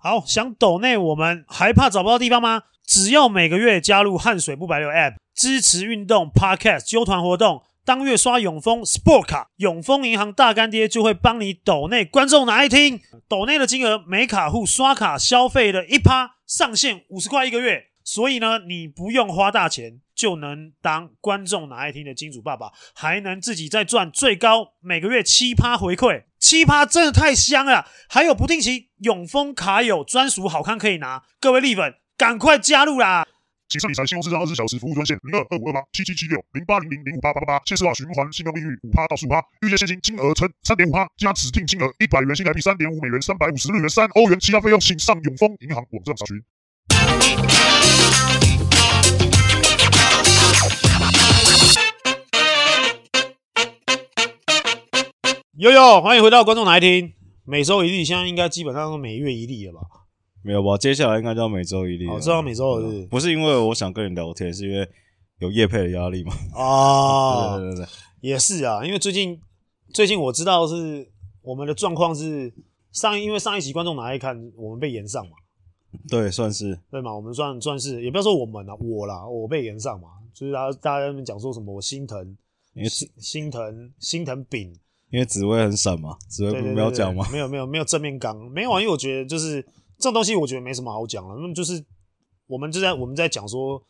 好，想抖内我们还怕找不到地方吗？只要每个月加入汗水不白流 App，支持运动 Podcast 纠团活动，当月刷永丰 Sport 卡，永丰银行大干爹就会帮你抖内观众哪一听，抖内的金额每卡户刷卡消费的一趴上限五十块一个月，所以呢，你不用花大钱就能当观众哪爱听的金主爸爸，还能自己再赚最高每个月七趴回馈。七趴真的太香了，还有不定期永丰卡友专属好康可以拿，各位力粉赶快加入啦！谨慎理财，信用智商二十四小时服务专线零二二五二八七七七六零八零零零五八八八八，限时化循环信用利率五趴到十五趴，预借现金金额乘三点五趴，加指定金额一百元新台币三点五美元三百五十日元三欧元，其他费用请上永丰银行网站查询。呦呦，欢迎回到观众哪爱听，每周一例，现在应该基本上都每月一例了吧？没有吧？接下来应该就要每周一例了。哦，知道每周一例，不是因为我想跟你聊天，是因为有业配的压力嘛？啊，对对对对，也是啊，因为最近最近我知道是我们的状况是上，因为上一集观众哪爱看，我们被延上嘛？对，算是对嘛？我们算算是，也不要说我们啊，我啦，我被延上嘛，就是大家大家在那边讲说什么我心疼，心心疼心疼饼。因为紫薇很闪嘛，紫薇不没有讲吗？没有没有没有正面刚没有啊，因为我觉得就是这种东西，我觉得没什么好讲了。那么就是我们就在我们在讲说，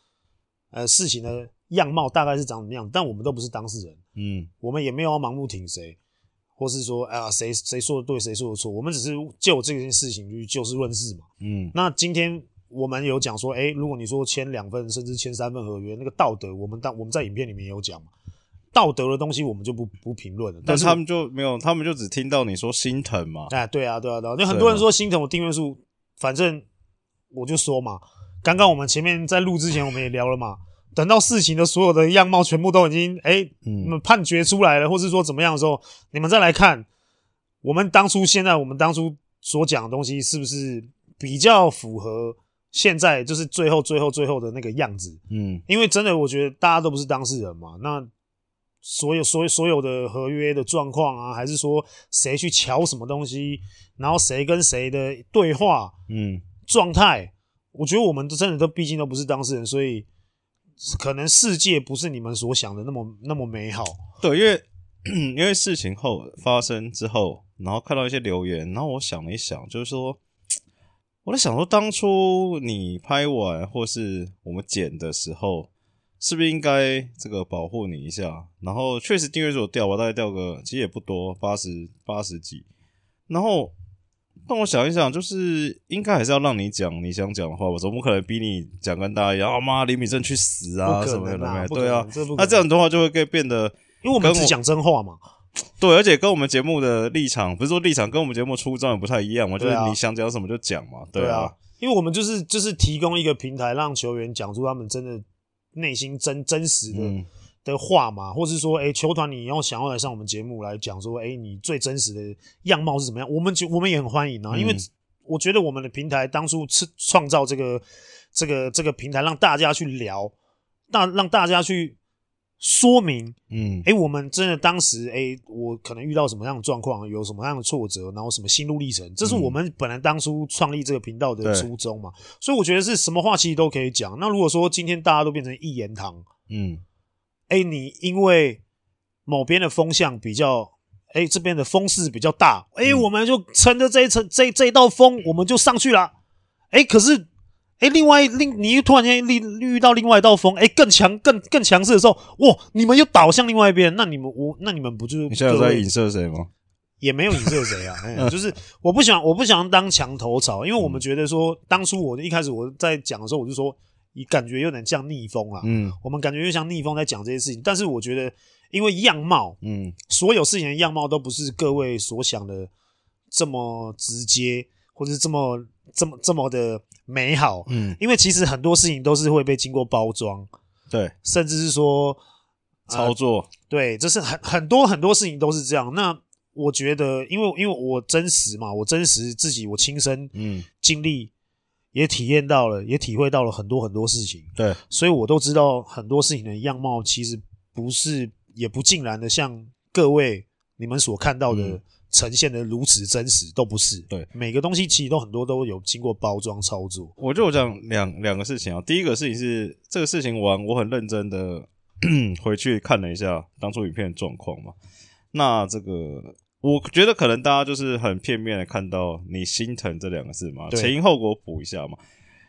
呃，事情的样貌大概是长什么样，但我们都不是当事人，嗯，我们也没有要盲目挺谁，或是说啊谁谁说的对谁说的错，我们只是就这件事情去就事论事嘛，嗯。那今天我们有讲说，诶，如果你说签两份甚至签三份合约，那个道德，我们当我们在影片里面也有讲嘛。道德的东西我们就不不评论了，但是他们就没有，他们就只听到你说心疼嘛。哎，对啊，对啊，对啊，就很多人说心疼我订阅数，反正我就说嘛，刚刚我们前面在录之前我们也聊了嘛，等到事情的所有的样貌全部都已经哎，你们判决出来了，或是说怎么样的时候，你们再来看我们当初现在我们当初所讲的东西是不是比较符合现在就是最后最后最后的那个样子？嗯，因为真的我觉得大家都不是当事人嘛，那。所有、所有、所有的合约的状况啊，还是说谁去瞧什么东西，然后谁跟谁的对话，嗯，状态，我觉得我们都真的都毕竟都不是当事人，所以可能世界不是你们所想的那么那么美好。对，因为 因为事情后发生之后，然后看到一些留言，然后我想了一想，就是说我在想说，当初你拍完或是我们剪的时候。是不是应该这个保护你一下？然后确实订阅数掉吧，大概掉个其实也不多，八十八十几。然后让我想一想，就是应该还是要让你讲你想讲的话，我总不可能逼你讲跟大家一样，啊妈，李敏正去死啊什么的，对啊。那这样的话就会变得，因为我们只讲真话嘛。对，而且跟我们节目的立场，不是说立场跟我们节目初衷也不太一样嘛，就是你想讲什么就讲嘛，对啊。因为我们就是就是提供一个平台，让球员讲出他们真的。内心真真实的、嗯、的话嘛，或是说，哎、欸，球团你要想要来上我们节目来讲说，哎、欸，你最真实的样貌是怎么样？我们就我们也很欢迎啊，嗯、因为我觉得我们的平台当初是创造这个这个这个平台，让大家去聊，大让大家去。说明，嗯，哎、欸，我们真的当时，哎、欸，我可能遇到什么样的状况，有什么样的挫折，然后什么心路历程，这是我们本来当初创立这个频道的初衷嘛。所以我觉得是什么话其实都可以讲。那如果说今天大家都变成一言堂，嗯，哎、欸，你因为某边的风向比较，哎、欸，这边的风势比较大，哎、欸，我们就乘着这一层这这一道风，我们就上去了，哎、欸，可是。哎，另外另你又突然间遇遇到另外一道风，哎，更强更更强势的时候，哇，你们又倒向另外一边，那你们我那你们不就是？你现在有在影射谁吗？也没有影射谁啊，哎，就是我不想我不想当墙头草，因为我们觉得说，当初我一开始我在讲的时候，我就说，你感觉有点像逆风啊，嗯，我们感觉又像逆风在讲这些事情，但是我觉得，因为样貌，嗯，所有事情的样貌都不是各位所想的这么直接，或者是这么。这么这么的美好，嗯，因为其实很多事情都是会被经过包装，对，甚至是说操作，呃、对，这是很很多很多事情都是这样。那我觉得，因为因为我真实嘛，我真实自己，我亲身嗯。经历，也体验到了，也体会到了很多很多事情，对，所以我都知道很多事情的样貌其实不是，也不尽然的像各位你们所看到的。嗯呈现的如此真实，都不是。对，每个东西其实都很多都有经过包装操作。我就讲两两个事情啊，第一个事情是这个事情完，我很认真的 回去看了一下当初影片的状况嘛。那这个我觉得可能大家就是很片面的看到你心疼这两个字嘛，前因后果补一下嘛。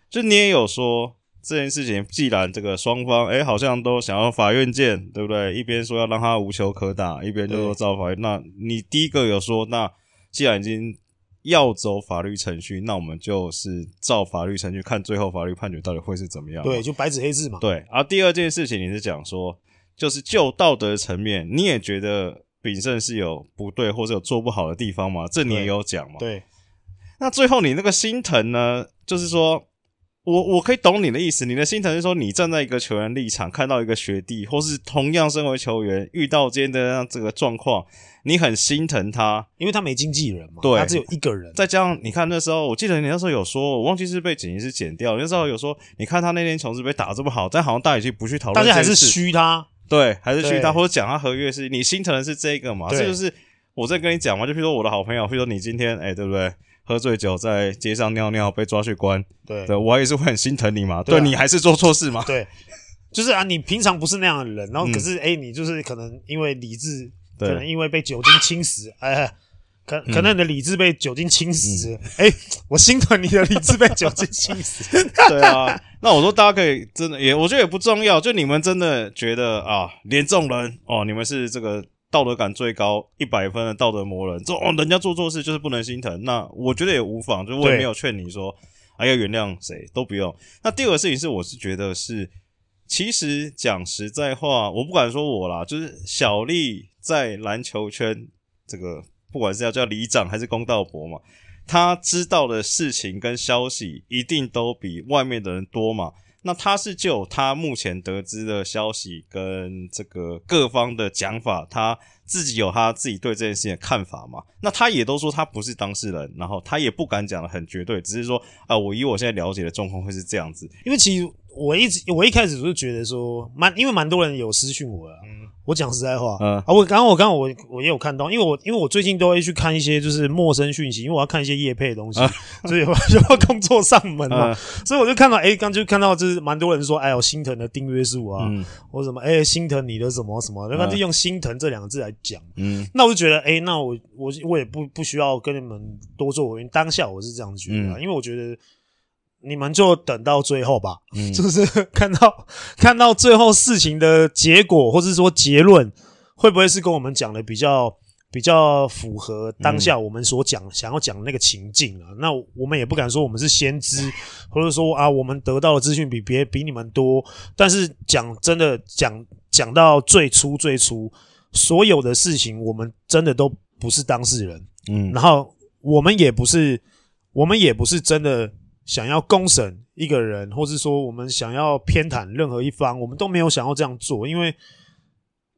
就你也有说这件事情，既然这个双方哎好像都想要法院见，对不对？一边说要让他无球可打，一边就说照法院。那你第一个有说，那既然已经要走法律程序，那我们就是照法律程序看最后法律判决到底会是怎么样？对，就白纸黑字嘛。对。而第二件事情，你是讲说，就是就道德层面，你也觉得秉胜是有不对或者有做不好的地方吗？这你也有讲嘛？对。那最后你那个心疼呢？就是说。我我可以懂你的意思，你的心疼是说，你站在一个球员立场，看到一个学弟，或是同样身为球员，遇到今天的这个状况，你很心疼他，因为他没经纪人嘛，对，他只有一个人。再加上你看那时候，我记得你那时候有说，我忘记是被剪辑师剪掉，那时候有说，你看他那天琼斯杯打这么好，但好像大家已经不去讨论，大家还是虚他，对，还是虚他，或者讲他合约是，你心疼的是这个嘛？这就是我在跟你讲嘛，就比如说我的好朋友，比如说你今天，哎、欸，对不对？喝醉酒在街上尿尿被抓去关，对，对我也是会很心疼你嘛，对，啊、对你还是做错事嘛，对，就是啊，你平常不是那样的人，然后可是哎、你就是可能因为理智，可能因为被酒精侵蚀，哎，可可能你的理智被酒精侵蚀，哎、嗯。欸，我心疼你的理智被酒精侵蚀，对啊，那我说大家可以真的也，我觉得也不重要，就你们真的觉得啊，连众人哦，你们是这个。道德感最高一百分的道德魔人，说哦，人家做错事就是不能心疼。那我觉得也无妨，就我也没有劝你说还要原谅谁，都不用。那第二个事情是，我是觉得是，其实讲实在话，我不敢说我啦，就是小丽在篮球圈这个，不管是要叫里长还是公道伯嘛，他知道的事情跟消息一定都比外面的人多嘛。那他是就他目前得知的消息跟这个各方的讲法，他自己有他自己对这件事情的看法嘛？那他也都说他不是当事人，然后他也不敢讲的很绝对，只是说啊、呃，我以我现在了解的状况会是这样子。因为其实我一直我一开始就觉得说，蛮因为蛮多人有私讯我啊。嗯。我讲实在话，嗯。啊，我刚刚我刚刚我我也有看到，因为我因为我最近都会去看一些就是陌生讯息，因为我要看一些业配的东西，啊、所以我就要工作上门嘛，啊、所以我就看到，哎，刚就看到就是蛮多人说，哎呦心疼的订阅数啊，嗯、或什么，哎心疼你的什么什么，那就用心疼这两个字来讲，嗯，那我就觉得，哎，那我我我也不不需要跟你们多做回应，当下我是这样觉得，嗯、因为我觉得。你们就等到最后吧，嗯，就是看到看到最后事情的结果，或者说结论，会不会是跟我们讲的比较比较符合当下我们所讲、嗯、想要讲的那个情境啊？那我们也不敢说我们是先知，或者说啊，我们得到的资讯比别比你们多。但是讲真的，讲讲到最初最初，所有的事情，我们真的都不是当事人，嗯，然后我们也不是，我们也不是真的。想要公审一个人，或是说我们想要偏袒任何一方，我们都没有想要这样做，因为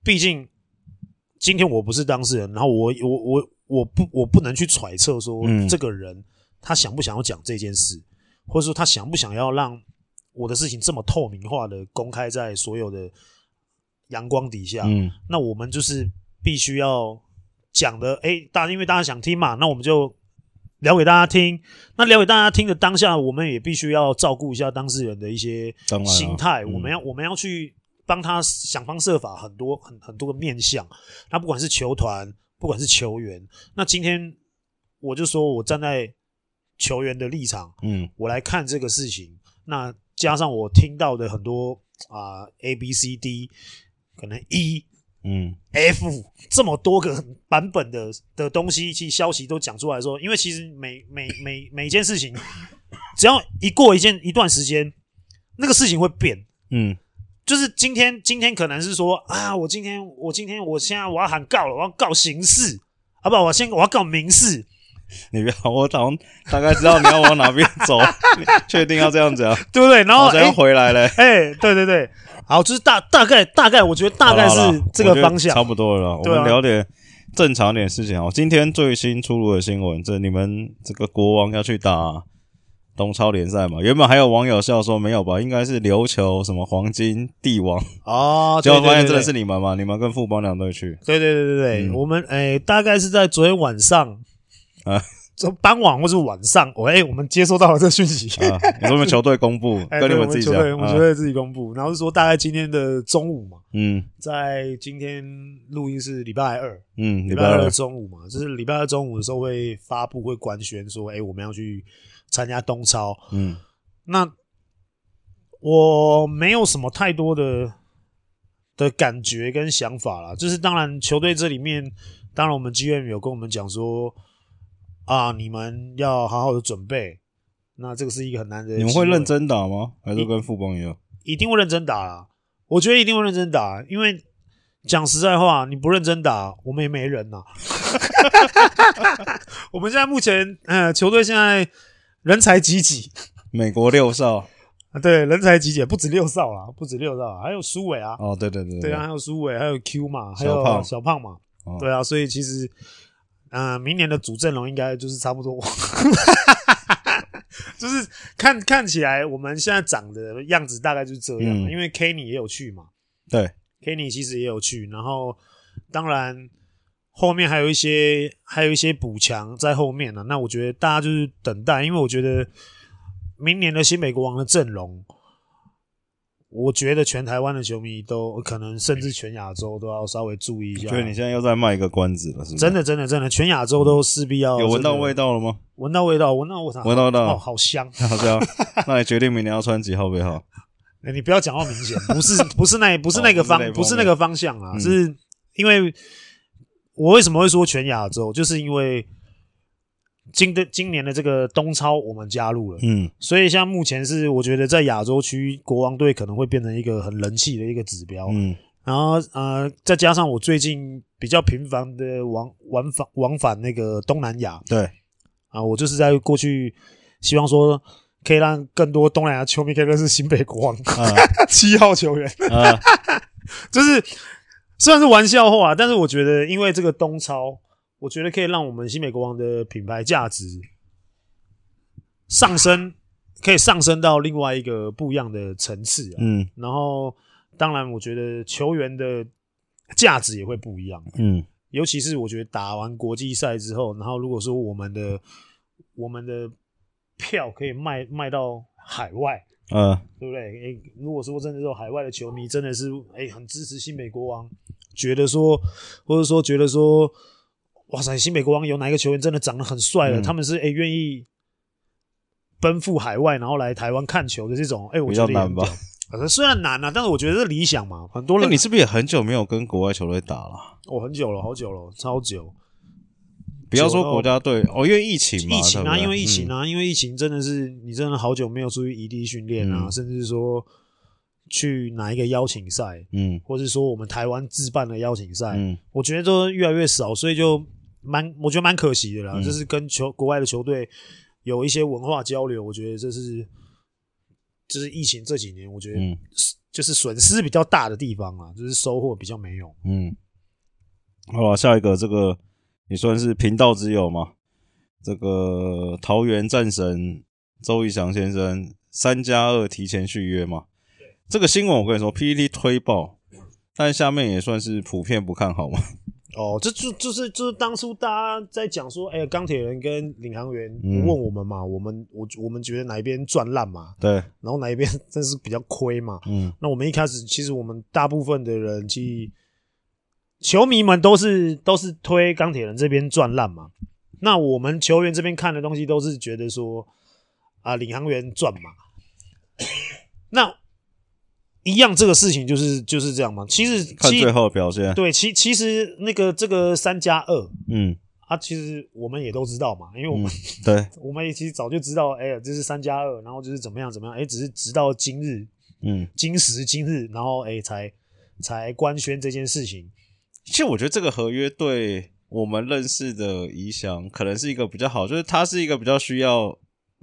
毕竟今天我不是当事人，然后我我我我不我不能去揣测说这个人他想不想要讲这件事，嗯、或者说他想不想要让我的事情这么透明化的公开在所有的阳光底下。嗯，那我们就是必须要讲的，诶，大家因为大家想听嘛，那我们就。聊给大家听，那聊给大家听的当下，我们也必须要照顾一下当事人的一些心态。我们要我们要去帮他想方设法，很多很很多个面向。那不管是球团，不管是球员，那今天我就说我站在球员的立场，嗯，我来看这个事情。那加上我听到的很多啊、呃、A B C D，可能 E。嗯，F 这么多个版本的的东西，其实消息都讲出来说，因为其实每每每每一件事情，只要一过一件一段时间，那个事情会变。嗯，就是今天今天可能是说啊，我今天我今天我现在我要喊告了，我要告刑事，好不好？我先我要告民事。你不要，我好像大概知道你要往哪边走，确定要这样子啊，对不对？然后好像回来了，哎、欸，对对对。好，就是大大概大概，我觉得大概是这个方向，差不多了。我们聊点正常点事情哦。今天最新出炉的新闻，这你们这个国王要去打东超联赛嘛。原本还有网友笑说没有吧，应该是琉球什么黄金帝王哦，结果发现真的是你们嘛，你们跟富邦两队去。对对对对对，嗯、我们诶、欸、大概是在昨天晚上啊。傍晚或是晚上，我、欸、哎，我们接收到了这个讯息，啊，你说我们球队公布，跟你们自己讲，我们球队自己公布，然后是说大概今天的中午嘛，嗯，在今天录音是礼拜二，嗯，礼拜二的中午嘛，就是礼拜二中午的时候会发布会官宣说，哎、欸，我们要去参加东超，嗯，那我没有什么太多的的感觉跟想法啦，就是当然球队这里面，当然我们 GM 有跟我们讲说。啊！你们要好好的准备，那这个是一个很难的。你们会认真打吗？还是跟富邦一样？一定会认真打啦！我觉得一定会认真打，因为讲实在话，你不认真打，我们也没人呐。我们现在目前，呃，球队现在人才济济，美国六少啊，对，人才济济，不止六少啦，不止六少，还有苏伟啊。哦，对对对，对啊，还有苏伟，还有 Q 嘛，还有小胖，小胖嘛。哦、对啊，所以其实。嗯、呃，明年的主阵容应该就是差不多，就是看看起来我们现在长的样子大概就是这样。嗯、因为 Kenny 也有去嘛，对，Kenny 其实也有去，然后当然后面还有一些还有一些补强在后面呢。那我觉得大家就是等待，因为我觉得明年的新美国王的阵容。我觉得全台湾的球迷都可能，甚至全亚洲都要稍微注意一下。觉得你现在又在卖一个关子了，是吗？真的，真的，真的，全亚洲都势必要、这个。有闻到味道了吗？闻到味道，闻到我操！闻到味道，哦，好香，好香。那你决定明年要穿几号背号？欸、你不要讲到明显，不是，不是那，不是那个方，哦、不是那个方向啊，嗯、是因为我为什么会说全亚洲，就是因为。今的今年的这个东超，我们加入了，嗯，所以像目前是我觉得在亚洲区，国王队可能会变成一个很人气的一个指标，嗯，然后呃，再加上我最近比较频繁的往往返往返那个东南亚，对，啊，我就是在过去希望说可以让更多东南亚球迷可以认识新北国王。七、嗯、号球员，嗯、就是虽然是玩笑话，但是我觉得因为这个东超。我觉得可以让我们新美国王的品牌价值上升，可以上升到另外一个不一样的层次啊。嗯，然后当然，我觉得球员的价值也会不一样。嗯，尤其是我觉得打完国际赛之后，然后如果说我们的我们的票可以卖卖到海外，嗯，对不对？诶，如果说真的是海外的球迷真的是诶很支持新美国王，觉得说或者说觉得说。哇塞！新北国王有哪一个球员真的长得很帅的？嗯、他们是哎愿、欸、意奔赴海外，然后来台湾看球的这种，哎、欸、我觉得比较难吧？虽然难啊，但是我觉得是理想嘛。很多人，你是不是也很久没有跟国外球队打了？我、哦、很久了，好久了，超久。不要说国家队哦，因为疫情嘛，疫情啊，因为疫情啊，嗯、因为疫情真的是你真的好久没有出去异地训练啊，嗯、甚至说去哪一个邀请赛，嗯，或是说我们台湾自办的邀请赛，嗯，我觉得都越来越少，所以就。蛮，我觉得蛮可惜的啦，嗯、就是跟球国外的球队有一些文化交流，我觉得这是，就是疫情这几年，我觉得就是损失比较大的地方啊，就是收获比较没有。嗯，好了，下一个这个也算是频道之友嘛，这个桃园战神周仪翔先生三加二提前续约嘛，这个新闻我跟你说，PPT 推爆，但下面也算是普遍不看好嘛。哦，这就就是就是当初大家在讲说，哎、欸，钢铁人跟领航员问我们嘛，嗯、我们我我们觉得哪一边赚烂嘛？对，然后哪一边真是比较亏嘛？嗯，那我们一开始其实我们大部分的人，其实球迷们都是都是推钢铁人这边赚烂嘛。那我们球员这边看的东西都是觉得说，啊，领航员赚嘛。那。一样，这个事情就是就是这样嘛。其实看最后的表现，对，其其实那个这个三加二，嗯，啊，其实我们也都知道嘛，因为我们、嗯、对，我们也其实早就知道，哎呀，这是三加二，然后就是怎么样怎么样，哎，只是直到今日，嗯，今时今日，然后哎，才才官宣这件事情。其实我觉得这个合约对我们认识的仪翔可能是一个比较好，就是他是一个比较需要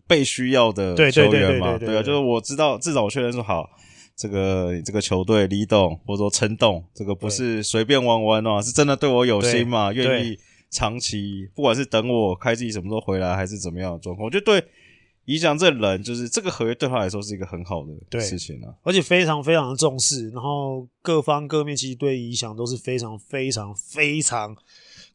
被需要的球员嘛，对啊，就是我知道，至少我确认说好。这个这个球队李董或者说撑动，这个不是随便玩玩哦，是真的对我有心嘛？愿意长期，不管是等我开季什么时候回来，还是怎么样的状况，我觉得对宜翔这人，就是这个合约对他来说是一个很好的事情啊，而且非常非常的重视，然后各方各面其实对宜翔都是非常非常非常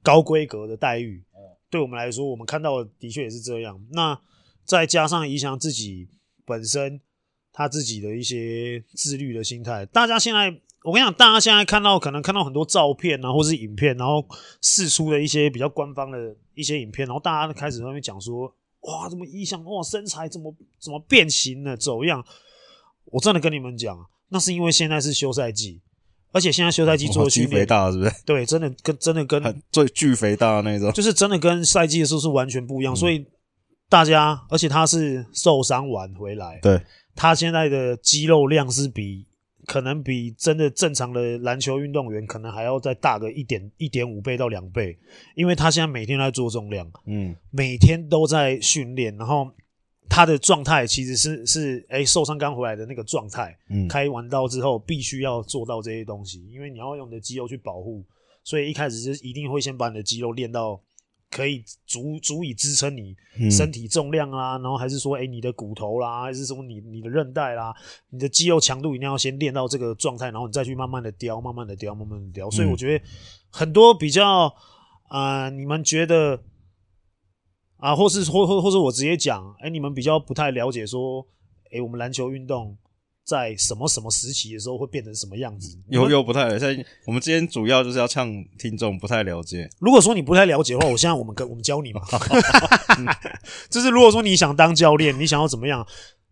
高规格的待遇。对我们来说，我们看到的的确也是这样。那再加上宜翔自己本身他自己的一些自律的心态，大家现在我跟你讲，大家现在看到可能看到很多照片啊，或是影片，然后试出的一些比较官方的一些影片，然后大家都开始在那边讲说，哇，怎么宜翔哇身材怎么怎么变形了，走样？我真的跟你们讲，那是因为现在是休赛季。而且现在休赛季做的巨肥大是不是？对，真的跟真的跟最巨肥大的那种，就是真的跟赛季的时候是完全不一样。嗯、所以大家，而且他是受伤完回来，对，他现在的肌肉量是比可能比真的正常的篮球运动员可能还要再大个一点一点五倍到两倍，因为他现在每天都在做重量，嗯，每天都在训练，然后。他的状态其实是是哎、欸、受伤刚回来的那个状态，嗯，开完刀之后必须要做到这些东西，因为你要用你的肌肉去保护，所以一开始就一定会先把你的肌肉练到可以足足以支撑你身体重量啦，嗯、然后还是说哎、欸、你的骨头啦，还是说你你的韧带啦，你的肌肉强度一定要先练到这个状态，然后你再去慢慢的雕，慢慢的雕，慢慢的雕。所以我觉得很多比较啊、呃，你们觉得。啊，或是或或或是我直接讲，哎、欸，你们比较不太了解，说，哎、欸，我们篮球运动在什么什么时期的时候会变成什么样子？又又不太了解。我们今天主要就是要呛听众不太了解。如果说你不太了解的话，我现在我们跟我们教你嘛，就是如果说你想当教练，你想要怎么样？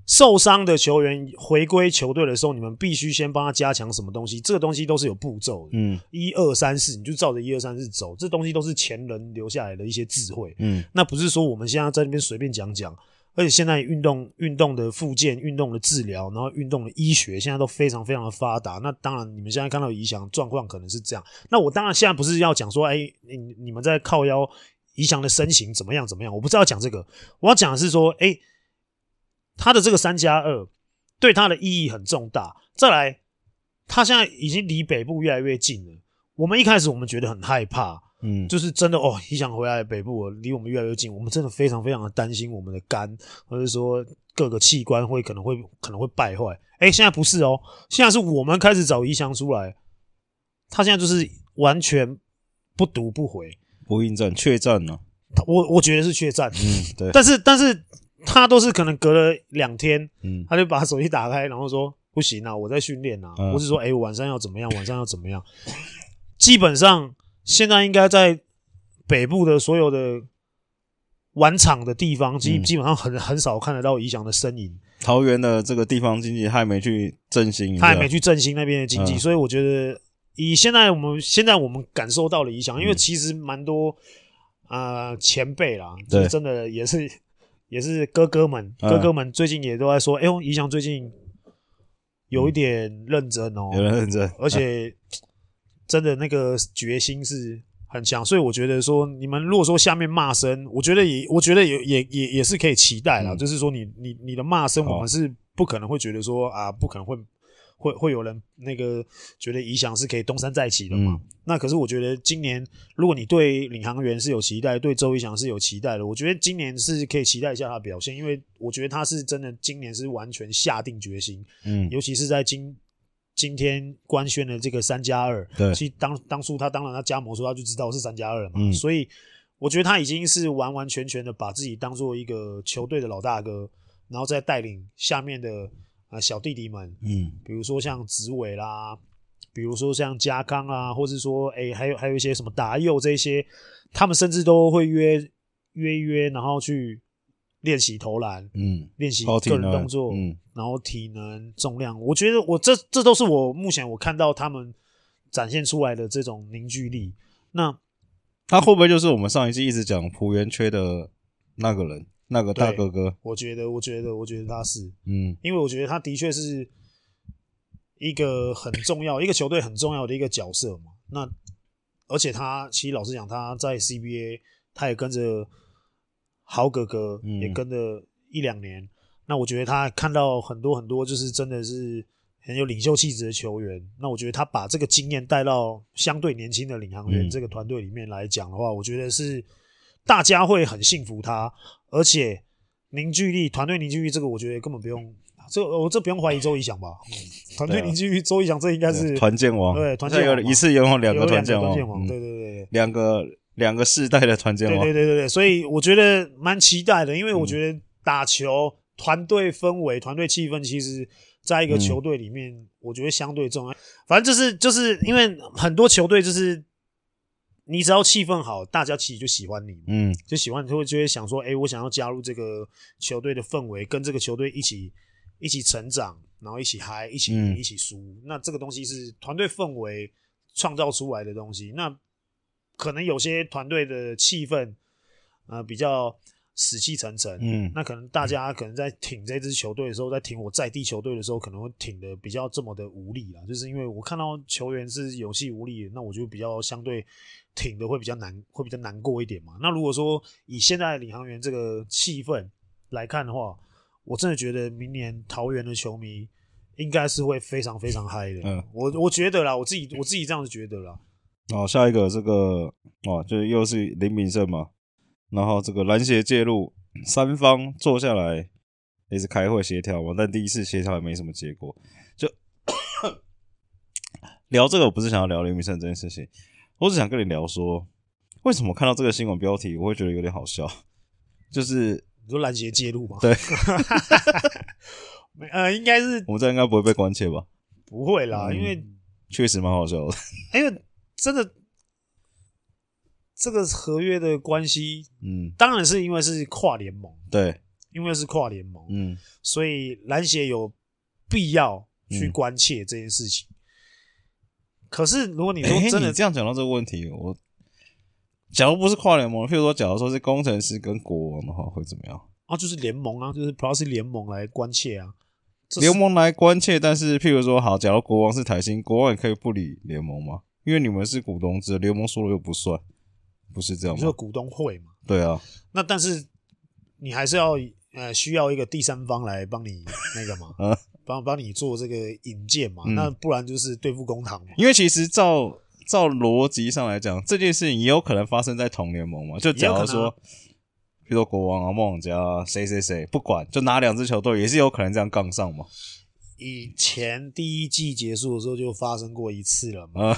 受伤的球员回归球队的时候，你们必须先帮他加强什么东西？这个东西都是有步骤的。嗯，一二三四，你就照着一二三四走。这东西都是前人留下来的一些智慧。嗯，那不是说我们现在在那边随便讲讲。而且现在运动运动的复健、运动的治疗，然后运动的医学，现在都非常非常的发达。那当然，你们现在看到宜翔状况可能是这样。那我当然现在不是要讲说，哎、你你们在靠腰宜祥的身形怎么样怎么样？我不是要讲这个，我要讲的是说，哎、他的这个三加二对他的意义很重大。再来，他现在已经离北部越来越近了。我们一开始我们觉得很害怕，嗯，就是真的哦，宜翔回来北部离我们越来越近，我们真的非常非常的担心我们的肝，或者说各个器官会可能会可能会败坏。哎，现在不是哦，现在是我们开始找宜翔出来，他现在就是完全不读不回，不应战，确战呢？我我觉得是确战，嗯，对，但是但是。他都是可能隔了两天，嗯，他就把手机打开，然后说不行啊，我在训练啊，嗯、或是说，哎、欸，晚上要怎么样？晚上要怎么样？基本上现在应该在北部的所有的玩场的地方，基基本上很很少看得到宜祥的身影。桃园的这个地方经济还没去振兴，他还没去振兴那边的经济，嗯、所以我觉得以现在我们现在我们感受到了宜祥，因为其实蛮多啊、呃、前辈啦，就是真的也是。也是哥哥们，哥哥们最近也都在说，哎呦，宜翔最近有一点认真哦，有点认真，而且真的那个决心是很强，所以我觉得说，你们如果说下面骂声，我觉得也，我觉得也也也也是可以期待啦，就是说你你你的骂声，我们是不可能会觉得说啊，不可能会。会会有人那个觉得宜翔是可以东山再起的嘛？嗯、那可是我觉得今年，如果你对领航员是有期待，对周一翔是有期待的，我觉得今年是可以期待一下他的表现，因为我觉得他是真的今年是完全下定决心，嗯，尤其是在今今天官宣的这个三加二，对，其实当当初他当然他加盟时候他就知道是三加二嘛，嗯、所以我觉得他已经是完完全全的把自己当做一个球队的老大哥，然后再带领下面的。啊，小弟弟们，嗯，比如说像紫伟啦，比如说像家康啊，或是说，哎、欸，还有还有一些什么达佑这些，他们甚至都会约约约，然后去练习投篮，嗯，练习个人动作，嗯，然后体能、重量，我觉得我这这都是我目前我看到他们展现出来的这种凝聚力。那他会不会就是我们上一季一直讲浦原缺的那个人？那个大哥哥，我觉得，我觉得，我觉得他是，嗯，因为我觉得他的确是一个很重要，一个球队很重要的一个角色嘛。那而且他其实老实讲，他在 CBA 他也跟着豪哥哥也跟了一两年。嗯、那我觉得他看到很多很多，就是真的是很有领袖气质的球员。那我觉得他把这个经验带到相对年轻的领航员这个团队里面来讲的话，嗯、我觉得是。大家会很信服他，而且凝聚力、团队凝聚力，这个我觉得根本不用，这我这不用怀疑周一翔吧？团队凝聚力，周一翔这应该是团建王，对，团建王一次拥有两个团建王，王，对对对，两个两个世代的团建王，对对对对，所以我觉得蛮期待的，因为我觉得打球团队氛围、团队气氛，其实在一个球队里面，我觉得相对重要。反正就是就是因为很多球队就是。你只要气氛好，大家其实就喜欢你，嗯，就喜欢你，就会就会想说，哎、欸，我想要加入这个球队的氛围，跟这个球队一起一起成长，然后一起嗨，一起赢，一起输。嗯、那这个东西是团队氛围创造出来的东西。那可能有些团队的气氛，呃，比较死气沉沉，嗯，那可能大家可能在挺这支球队的时候，在挺我在地球队的时候，可能会挺的比较这么的无力啊，就是因为我看到球员是有气无力，那我就比较相对。挺的会比较难，会比较难过一点嘛。那如果说以现在领航员这个气氛来看的话，我真的觉得明年桃园的球迷应该是会非常非常嗨的。嗯，我我觉得啦，我自己我自己这样子觉得啦。好，下一个这个哦，就又是林敏胜嘛。然后这个篮协介入，三方坐下来也是开会协调嘛。但第一次协调也没什么结果。就 聊这个，我不是想要聊林敏胜这件事情。我只想跟你聊说，为什么看到这个新闻标题，我会觉得有点好笑？就是你说篮协介入吗？对，呃，应该是我们这应该不会被关切吧？不会啦，嗯、因为确实蛮好笑的。因为真的这个合约的关系，嗯，当然是因为是跨联盟，对，因为是跨联盟，嗯，所以篮协有必要去关切这件事情。嗯可是，如果你说真的、欸、这样讲到这个问题，我假如不是跨联盟，譬如说，假如说是工程师跟国王的话，会怎么样？啊，就是联盟啊，就是主要是联盟来关切啊，联盟来关切。但是，譬如说，好，假如国王是台新，国王也可以不理联盟吗？因为你们是股东制，联盟说了又不算，不是这样吗？就是股东会嘛。对啊。那但是你还是要呃需要一个第三方来帮你那个嘛。啊帮帮你做这个引荐嘛，嗯、那不然就是对付公堂嘛。因为其实照照逻辑上来讲，这件事情也有可能发生在同联盟嘛。就假如说，比如说国王啊、梦想家啊、谁谁谁，不管就哪两支球队，也是有可能这样杠上嘛。以前第一季结束的时候就发生过一次了嘛，嗯、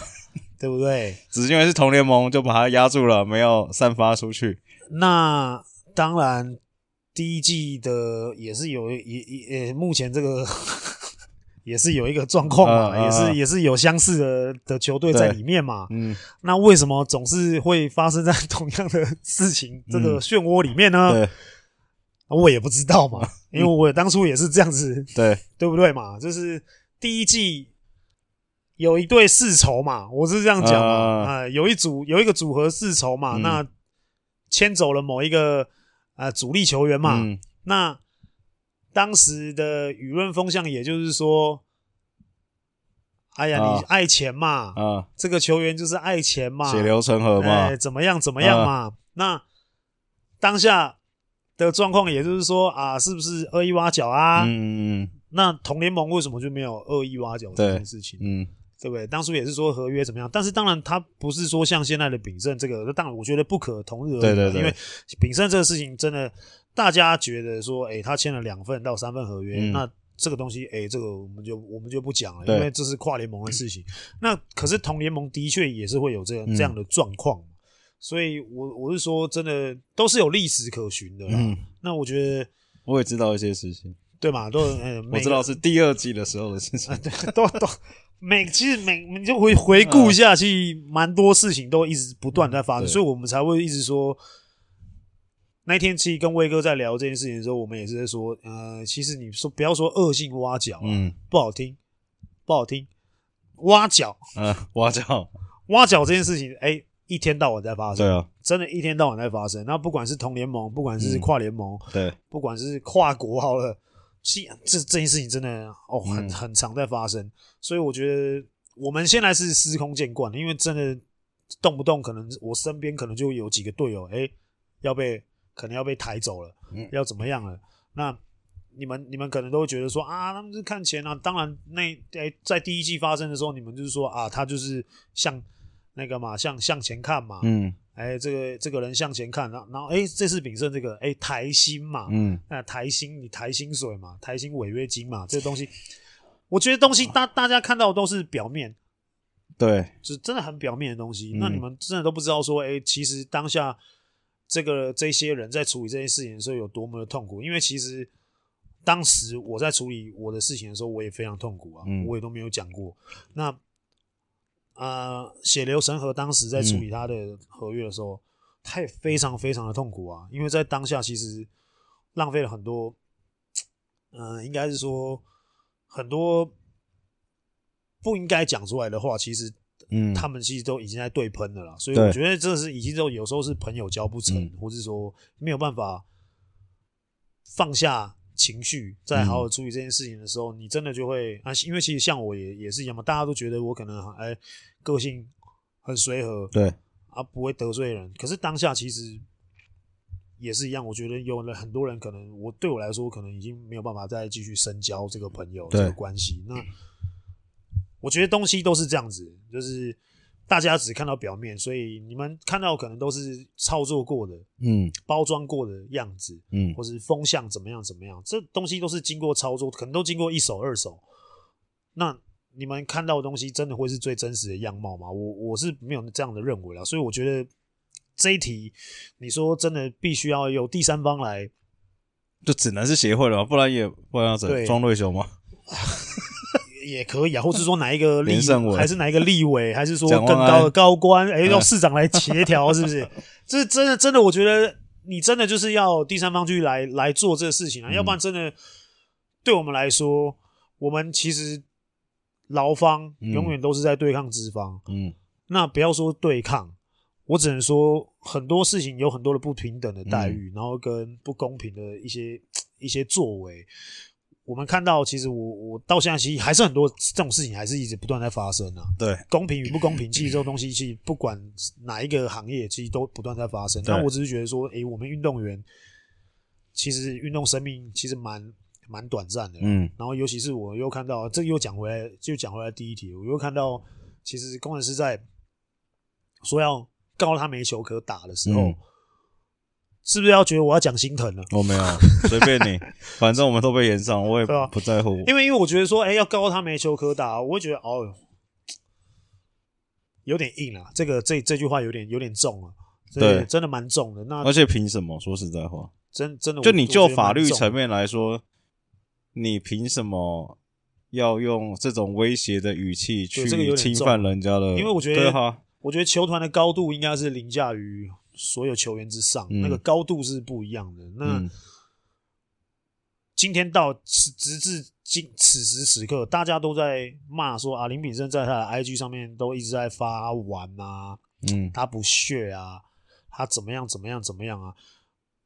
对不对？只是因为是同联盟，就把它压住了，没有散发出去。那当然。第一季的也是有也也目前这个 也是有一个状况嘛，也是也是有相似的的球队在里面嘛。嗯，那为什么总是会发生在同样的事情这个漩涡里面呢？对，我也不知道嘛，因为我当初也是这样子，对对不对嘛？就是第一季有一对世仇嘛，我是这样讲嘛，啊，啊，有一组有一个组合世仇嘛，嗯、那牵走了某一个。呃，主力球员嘛，嗯、那当时的舆论风向，也就是说，哎呀，啊、你爱钱嘛，啊，这个球员就是爱钱嘛，血流成河嘛，哎，怎么样怎么样嘛？啊、那当下的状况，也就是说啊，是不是恶意挖角啊？嗯嗯，那同联盟为什么就没有恶意挖角这件事情？嗯。对不对？当初也是说合约怎么样，但是当然他不是说像现在的秉胜这个，当然我觉得不可同日而语。对对对，因为秉胜这个事情真的，大家觉得说，哎，他签了两份到三份合约，嗯、那这个东西，哎，这个我们就我们就不讲了，因为这是跨联盟的事情。那可是同联盟的确也是会有这样、嗯、这样的状况，所以我我是说，真的都是有历史可循的。嗯，那我觉得我也知道一些事情，对嘛？都呃，我知道是第二季的时候的事情，啊、对，都都。每其实每你就回回顾一下，其实蛮多事情都一直不断在发生，嗯、所以我们才会一直说，那天其实跟威哥在聊这件事情的时候，我们也是在说，呃，其实你说不要说恶性挖角，嗯，不好听，不好听，挖角，嗯，挖角，挖角这件事情，哎、欸，一天到晚在发生，对啊，真的，一天到晚在发生。那不管是同联盟，不管是跨联盟，嗯、对，不管是跨国，好了。这这件事情真的哦，很很常在发生，嗯、所以我觉得我们现在是司空见惯，因为真的动不动可能我身边可能就有几个队友，哎，要被可能要被抬走了，嗯、要怎么样了？那你们你们可能都会觉得说啊，他们是看钱啊。当然，那在第一季发生的时候，你们就是说啊，他就是向那个嘛，向向前看嘛，嗯，哎，这个这个人向前看，然后然后哎，这次秉胜这个哎台薪嘛，嗯，那台薪你台薪水嘛，台薪违约金嘛，这个东西，我觉得东西大大家看到的都是表面，对，就是真的很表面的东西。嗯、那你们真的都不知道说，哎，其实当下这个这些人在处理这件事情的时候有多么的痛苦，因为其实当时我在处理我的事情的时候，我也非常痛苦啊，嗯、我也都没有讲过。那。呃，血流成河，当时在处理他的合约的时候，嗯、他也非常非常的痛苦啊，因为在当下其实浪费了很多，嗯、呃，应该是说很多不应该讲出来的话，其实，嗯，他们其实都已经在对喷了啦，所以我觉得这是已经都有时候是朋友交不成，嗯、或是说没有办法放下。情绪在好好处理这件事情的时候，嗯、你真的就会啊，因为其实像我也也是一样嘛，大家都觉得我可能哎个性很随和，对啊不会得罪人，可是当下其实也是一样，我觉得有了很多人可能我对我来说可能已经没有办法再继续深交这个朋友这个关系，那我觉得东西都是这样子，就是。大家只看到表面，所以你们看到可能都是操作过的，嗯，包装过的样子，嗯，或是风向怎么样怎么样，这东西都是经过操作，可能都经过一手二手。那你们看到的东西，真的会是最真实的样貌吗？我我是没有这样的认为啦，所以我觉得这一题，你说真的必须要有第三方来，就只能是协会了，不然也不然要怎装瑞雄吗？也可以啊，或是说哪一个立委，还是哪一个立委，还是说更高的高官，哎，让市长来协调，是不是？这真的真的，我觉得你真的就是要第三方去来来做这个事情啊，嗯、要不然真的对我们来说，我们其实劳方永远都是在对抗资方。嗯，那不要说对抗，我只能说很多事情有很多的不平等的待遇，嗯、然后跟不公平的一些一些作为。我们看到，其实我我到现在其实还是很多这种事情还是一直不断在发生啊。对，公平与不公平，其实这种东西，其实不管哪一个行业，其实都不断在发生。但我只是觉得说，诶，我们运动员其实运动生命其实蛮蛮短暂的。嗯。然后尤其是我又看到，这又讲回来，就讲回来第一题，我又看到，其实工程师在说要告他没球可打的时候。嗯是不是要觉得我要讲心疼了？我没有，随便你，反正我们都被延上，我也不在乎。因为因为我觉得说，哎、欸，要告他没球可打，我会觉得哦，有点硬啊。这个这这句话有点有点重了，对，真的蛮重的。那而且凭什么？说实在话，真真的，就你就法律层面来说，你凭什么要用这种威胁的语气去侵犯人家的？因为我觉得哈，我觉得球团的高度应该是凌驾于。所有球员之上，嗯、那个高度是不一样的。那、嗯、今天到此直至今此时此刻，大家都在骂说啊，林炳生在他的 IG 上面都一直在发玩啊，嗯，他不屑啊，他怎么样怎么样怎么样啊？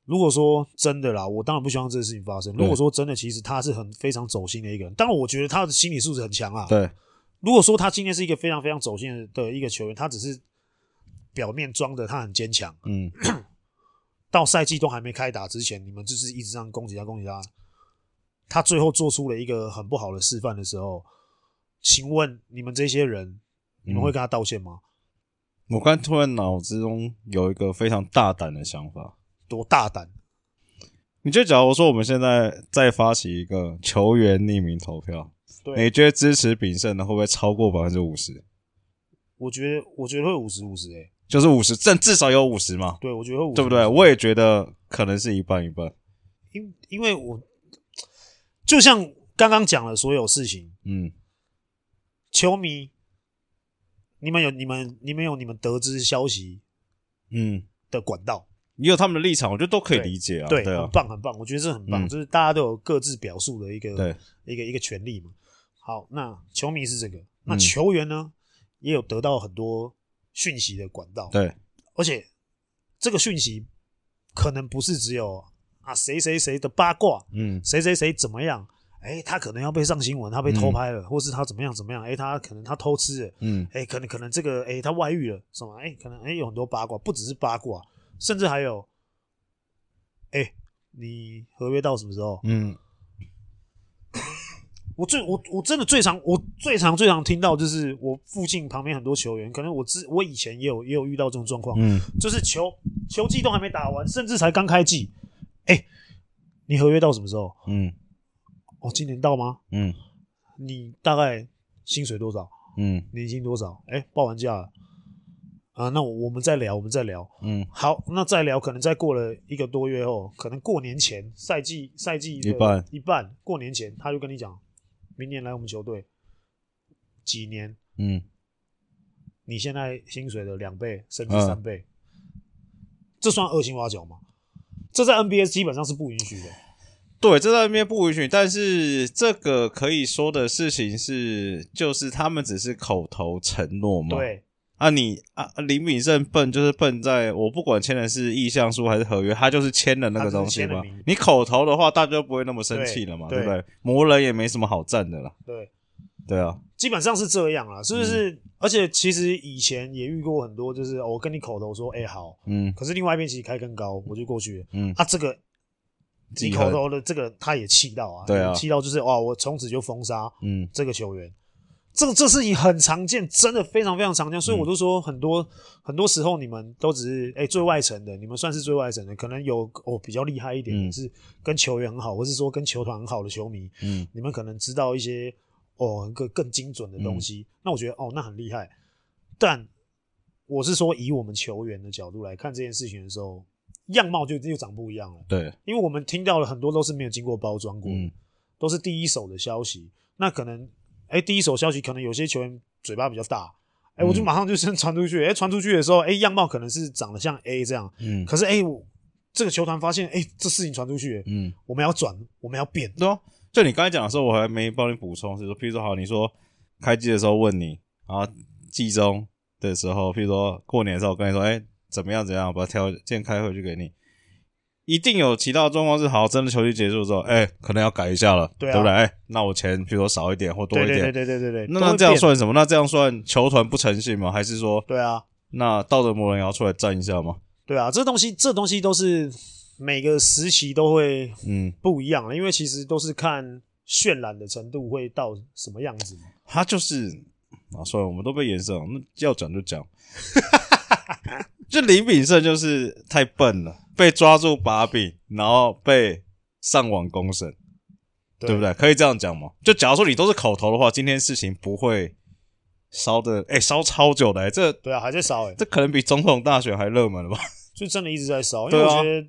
如果说真的啦，我当然不希望这个事情发生。如果说真的，其实他是很非常走心的一个人，当然我觉得他的心理素质很强啊。对，如果说他今天是一个非常非常走心的一个球员，他只是。表面装的他很坚强，嗯，到赛季都还没开打之前，你们就是一直这样攻击他，攻击他，他最后做出了一个很不好的示范的时候，请问你们这些人，你们会跟他道歉吗？嗯、我刚突然脑子中有一个非常大胆的想法，多大胆？你就假如说我们现在再发起一个球员匿名投票，你觉得支持秉胜的会不会超过百分之五十？我觉得，我觉得会五十五十诶。就是五十，正至少有五十嘛。对，我觉得五十，对不对？我也觉得可能是一半一半。因因为我就像刚刚讲了所有事情，嗯，球迷，你们有你们你们有你们得知消息，嗯的管道，你有他们的立场，我觉得都可以理解啊。对，对啊，很棒很棒，我觉得这很棒，嗯、就是大家都有各自表述的一个对一个一个权利嘛。好，那球迷是这个，那球员呢、嗯、也有得到很多。讯息的管道，对，而且这个讯息可能不是只有啊谁谁谁的八卦，嗯，谁谁谁怎么样，哎，他可能要被上新闻，他被偷拍了，或是他怎么样怎么样，哎，他可能他偷吃了，嗯，哎，可能可能这个，哎，他外遇了，什么，哎，可能哎有很多八卦，不只是八卦，甚至还有，哎，你合约到什么时候？嗯，我最我我真的最常我最常最常听到就是我附近旁边很多球员，可能我之我以前也有也有遇到这种状况，嗯，就是球球季都还没打完，甚至才刚开季，哎、欸，你合约到什么时候？嗯，哦，今年到吗？嗯，你大概薪水多少？嗯，年薪多少？哎、欸，报完价了。啊，那我我们再聊，我们再聊。嗯，好，那再聊，可能再过了一个多月后，可能过年前赛季赛季一半一半，过年前他就跟你讲，明年来我们球队几年，嗯，你现在薪水的两倍甚至三倍，嗯、这算恶性挖角吗？这在 NBA 基本上是不允许的。对，这在 NBA 不允许，但是这个可以说的事情是，就是他们只是口头承诺嘛。对。啊你，你啊林敏胜笨就是笨在我不管签的是意向书还是合约，他就是签了那个东西嘛。你口头的话，大家就不会那么生气了嘛，对，对不对？磨人也没什么好战的了。对，对啊，基本上是这样啦，是不是？嗯、而且其实以前也遇过很多，就是、哦、我跟你口头说，哎、欸、好，嗯，可是另外一边其实开更高，我就过去了，嗯，啊这个你口头的这个他也气到啊，对啊，气到就是哇，我从此就封杀，嗯，这个球员。这这事情很常见，真的非常非常常见，所以我都说很多、嗯、很多时候你们都只是哎、欸、最外层的，你们算是最外层的，可能有哦比较厉害一点的是跟球员很好，或是说跟球团很好的球迷，嗯，你们可能知道一些哦更更精准的东西，嗯、那我觉得哦那很厉害，但我是说以我们球员的角度来看这件事情的时候，样貌就又长不一样了，对，因为我们听到了很多都是没有经过包装过，嗯，都是第一手的消息，那可能。哎、欸，第一手消息可能有些球员嘴巴比较大，哎、欸，我就马上就先传出去。哎、欸，传出去的时候，哎、欸，样貌可能是长得像 A 这样，嗯，可是哎、我，这个球团发现，哎、欸，这事情传出去，嗯，我们要转，我们要变。对啊，就你刚才讲的时候，我还没帮你补充，是说，譬如说，好，你说开机的时候问你，然后季中的时候，譬如说过年的时候，我跟你说，哎、欸，怎么样怎么样，把条件开回去给你。一定有其他状况是好，真的球季结束之后，哎、欸，可能要改一下了，对，啊、对不对？哎、欸，那我钱比如说少一点或多一点，对对对对对对。那那这样算什么？那这样算球团不诚信吗？还是说，对啊？那道德魔人也要出来站一下吗？对啊，这东西这东西都是每个时期都会嗯不一样了，嗯、因为其实都是看渲染的程度会到什么样子。他就是啊，算了，我们都被颜色了，那要讲就讲。就林炳胜就是太笨了。被抓住把柄，然后被上网公审，对，对不对？可以这样讲吗？就假如说你都是口头的话，今天事情不会烧的，哎、欸，烧超久的、欸，这对啊，还在烧，哎，这可能比总统大选还热门了吧？就真的一直在烧，因为我觉得、啊、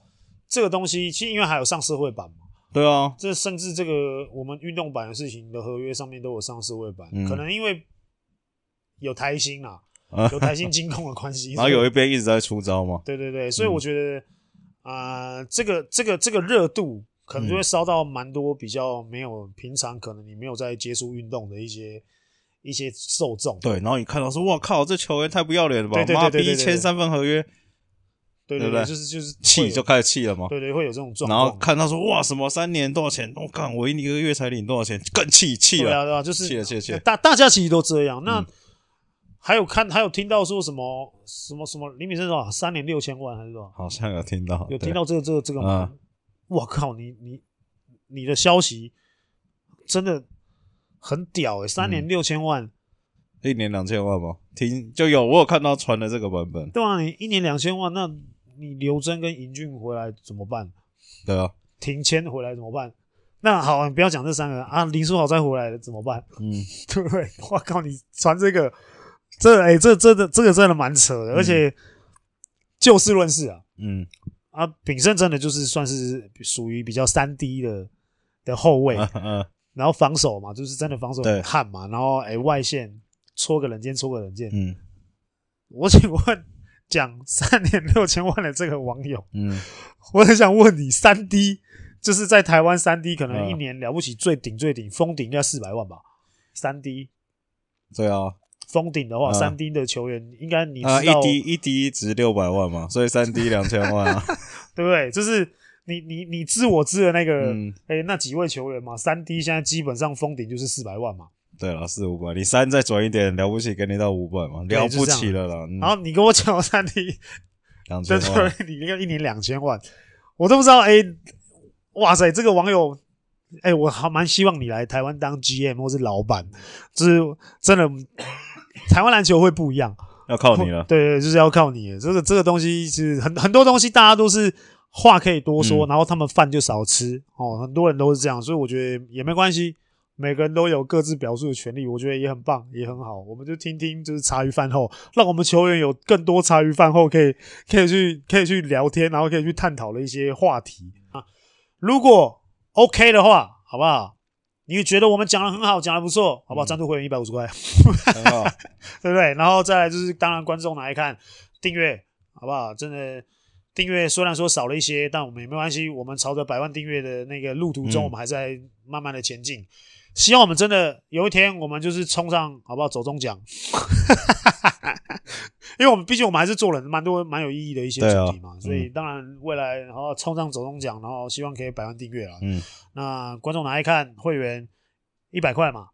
这个东西，其实因为还有上社会版嘛，对啊，这甚至这个我们运动版的事情的合约上面都有上社会版，嗯、可能因为有台新啊。有台新金控的关系，然后有一边一直在出招嘛。对对对，所以我觉得啊、嗯呃，这个这个这个热度可能就会烧到蛮多比较没有平常，可能你没有在接触运动的一些一些受众。对，然后你看到说，哇靠，这球员太不要脸了吧？对对签三份合约，对对对，就是就是气就开始气了嘛。对对，会有这种状况。然后看到说，哇，什么三年多少钱？我靠，我一个月才领多少钱？更气气了，对啊对啊，就是气了气了气了。大大家其实都这样。那。嗯还有看，还有听到说什么什么什么林秉胜多少三年六千万还是多少？好像有听到，有听到这个这个这个吗？我、嗯、靠，你你你的消息真的很屌诶、欸、三年六千万，嗯、一年两千万吗？听就有我有看到传的这个版本。对啊，你一年两千万，那你刘真跟尹俊回来怎么办？对啊，停签回来怎么办？那好，你不要讲这三个啊，林书豪再回来了怎么办？嗯，对不对？我靠，你传这个。这哎、欸，这这个这个真的蛮扯的，嗯、而且就事论事啊，嗯。啊，秉胜真的就是算是属于比较三 D 的的后卫，嗯嗯、然后防守嘛，就是真的防守很悍嘛，然后哎、欸、外线戳个冷箭，戳个冷箭，嗯，我请问讲三年六千万的这个网友，嗯，我很想问你，三 D 就是在台湾三 D 可能一年了不起最顶最顶封顶应该四百万吧，三 D，对啊。封顶的话，三 D 的球员应该你知道，一 D 一 D 值六百万嘛，所以三 D 两千万啊，对 不对？就是你你你知我知的那个，哎、那几位球员嘛，三 D 现在基本上封顶就是四百万嘛。对了，四五百，你三再转一点，了不起给你到五百嘛，了不起了啦。然后你跟我讲三 D 两千万，你那个一年两千万，我都不知道。哎、欸，哇塞，这个网友哎、欸，我还蛮希望你来台湾当 GM 或是老板，就是真的，台湾篮球会不一样，要靠你了。对，对对，就是要靠你。这个这个东西是很很多东西，大家都是话可以多说，嗯、然后他们饭就少吃哦。很多人都是这样，所以我觉得也没关系。每个人都有各自表述的权利，我觉得也很棒，也很好。我们就听听，就是茶余饭后，让我们球员有更多茶余饭后可以可以去可以去聊天，然后可以去探讨的一些话题啊。如果 OK 的话，好不好？你觉得我们讲的很好，讲的不错，好不好？赞助会员一百五十块，很好，对不对？然后再来就是，当然观众来看订阅，好不好？真的订阅虽然说少了一些，但我们也没关系，我们朝着百万订阅的那个路途中，我们还在慢慢的前进。嗯希望我们真的有一天，我们就是冲上，好不好？走中奖，因为我们毕竟我们还是做了蛮多蛮有意义的一些主题嘛，啊、所以当然未来然后冲上走中奖，然后希望可以百万订阅啊。嗯，那观众拿来看会员一百块嘛，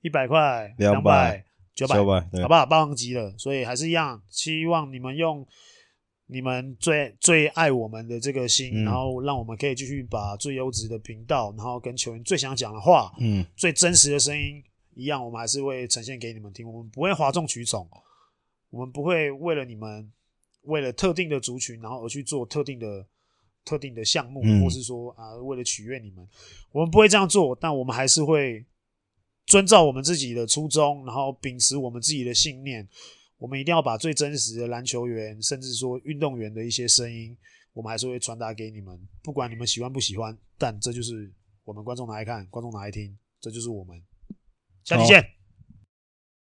一百块、两百、九百，好不好？八王级了，所以还是一样，希望你们用。你们最最爱我们的这个心，嗯、然后让我们可以继续把最优质的频道，然后跟球员最想讲的话，嗯，最真实的声音一样，我们还是会呈现给你们听。我们不会哗众取宠，我们不会为了你们，为了特定的族群，然后而去做特定的特定的项目，嗯、或是说啊，为了取悦你们，我们不会这样做。但我们还是会遵照我们自己的初衷，然后秉持我们自己的信念。我们一定要把最真实的篮球员，甚至说运动员的一些声音，我们还是会传达给你们，不管你们喜欢不喜欢，但这就是我们观众拿来看，观众拿来听，这就是我们。下期见。